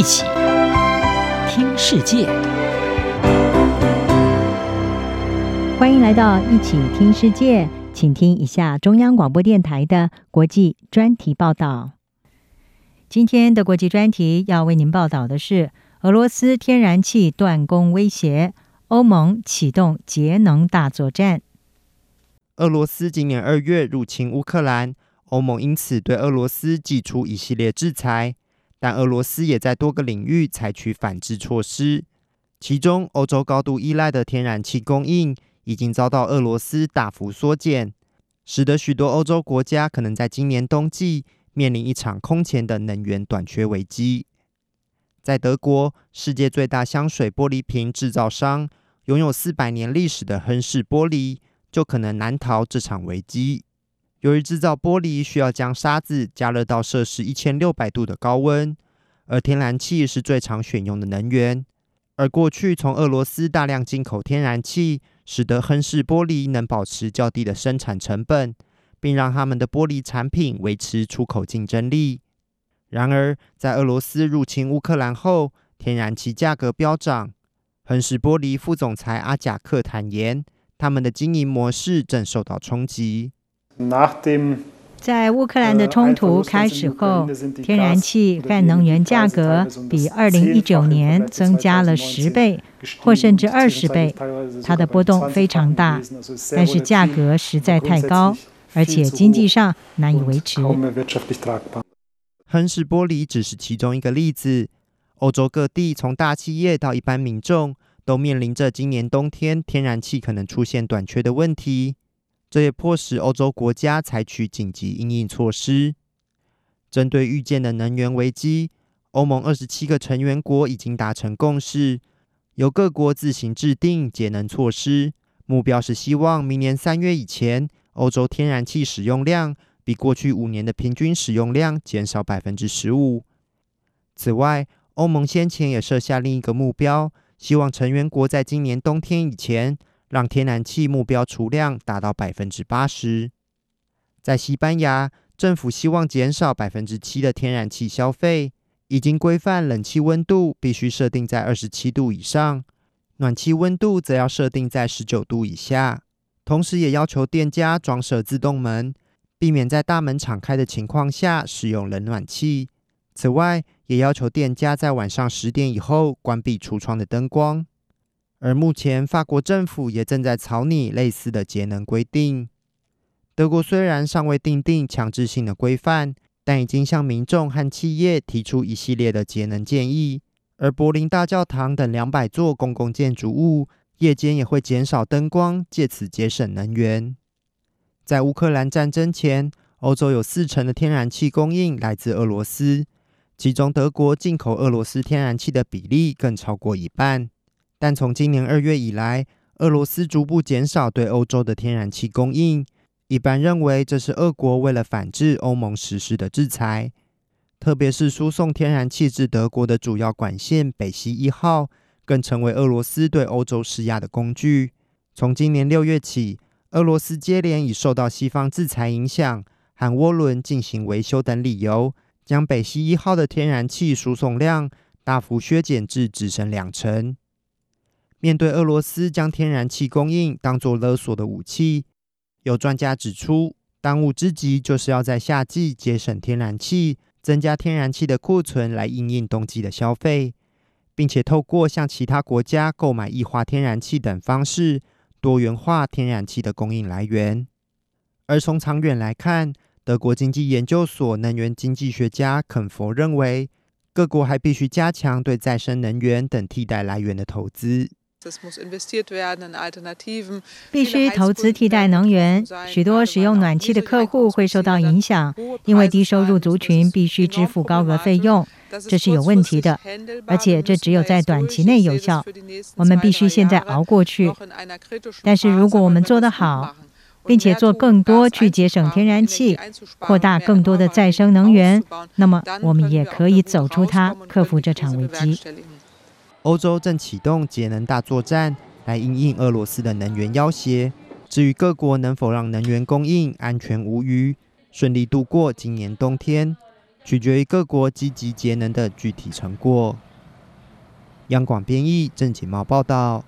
一起听世界，欢迎来到一起听世界，请听一下中央广播电台的国际专题报道。今天的国际专题要为您报道的是俄罗斯天然气断供威胁，欧盟启动节能大作战。俄罗斯今年二月入侵乌克兰，欧盟因此对俄罗斯寄出一系列制裁。但俄罗斯也在多个领域采取反制措施，其中欧洲高度依赖的天然气供应已经遭到俄罗斯大幅缩减，使得许多欧洲国家可能在今年冬季面临一场空前的能源短缺危机。在德国，世界最大香水玻璃瓶制造商、拥有四百年历史的亨氏玻璃就可能难逃这场危机。由于制造玻璃需要将沙子加热到摄氏一千六百度的高温，而天然气是最常选用的能源，而过去从俄罗斯大量进口天然气，使得亨氏玻璃能保持较低的生产成本，并让他们的玻璃产品维持出口竞争力。然而，在俄罗斯入侵乌克兰后，天然气价格飙涨。亨氏玻璃副总裁阿贾克坦言，他们的经营模式正受到冲击。在乌克兰的冲突开始后，天然气和能源价格比2019年增加了十倍，或甚至二十倍。它的波动非常大，但是价格实在太高，而且经济上难以维持。亨氏玻璃只是其中一个例子，欧洲各地从大企业到一般民众都面临着今年冬天天然气可能出现短缺的问题。这也迫使欧洲国家采取紧急应应措施。针对预见的能源危机，欧盟二十七个成员国已经达成共识，由各国自行制定节能措施。目标是希望明年三月以前，欧洲天然气使用量比过去五年的平均使用量减少百分之十五。此外，欧盟先前也设下另一个目标，希望成员国在今年冬天以前，让天然气目标储量达到百分之八十。在西班牙，政府希望减少百分之七的天然气消费，已经规范冷气温度必须设定在二十七度以上，暖气温度则要设定在十九度以下。同时，也要求店家装设自动门，避免在大门敞开的情况下使用冷暖气。此外，也要求店家在晚上十点以后关闭橱窗的灯光。而目前，法国政府也正在草拟类似的节能规定。德国虽然尚未订定强制性的规范，但已经向民众和企业提出一系列的节能建议。而柏林大教堂等两百座公共建筑物，夜间也会减少灯光，借此节省能源。在乌克兰战争前，欧洲有四成的天然气供应来自俄罗斯，其中德国进口俄罗斯天然气的比例更超过一半。但从今年二月以来，俄罗斯逐步减少对欧洲的天然气供应。一般认为，这是俄国为了反制欧盟实施的制裁。特别是输送天然气至德国的主要管线北溪一号，更成为俄罗斯对欧洲施压的工具。从今年六月起，俄罗斯接连以受到西方制裁影响含涡轮进行维修等理由，将北溪一号的天然气输送量大幅削减至只剩两成。面对俄罗斯将天然气供应当作勒索的武器，有专家指出，当务之急就是要在夏季节省天然气，增加天然气的库存来应应冬季的消费，并且透过向其他国家购买液化天然气等方式，多元化天然气的供应来源。而从长远来看，德国经济研究所能源经济学家肯佛认为，各国还必须加强对再生能源等替代来源的投资。必须投资替代能源。许多使用暖气的客户会受到影响，因为低收入族群必须支付高额费用，这是有问题的。而且这只有在短期内有效，我们必须现在熬过去。但是如果我们做得好，并且做更多去节省天然气，扩大更多的再生能源，那么我们也可以走出它，克服这场危机。欧洲正启动节能大作战，来应应俄罗斯的能源要挟。至于各国能否让能源供应安全无虞，顺利度过今年冬天，取决于各国积极节能的具体成果。央广编译郑锦茂报道。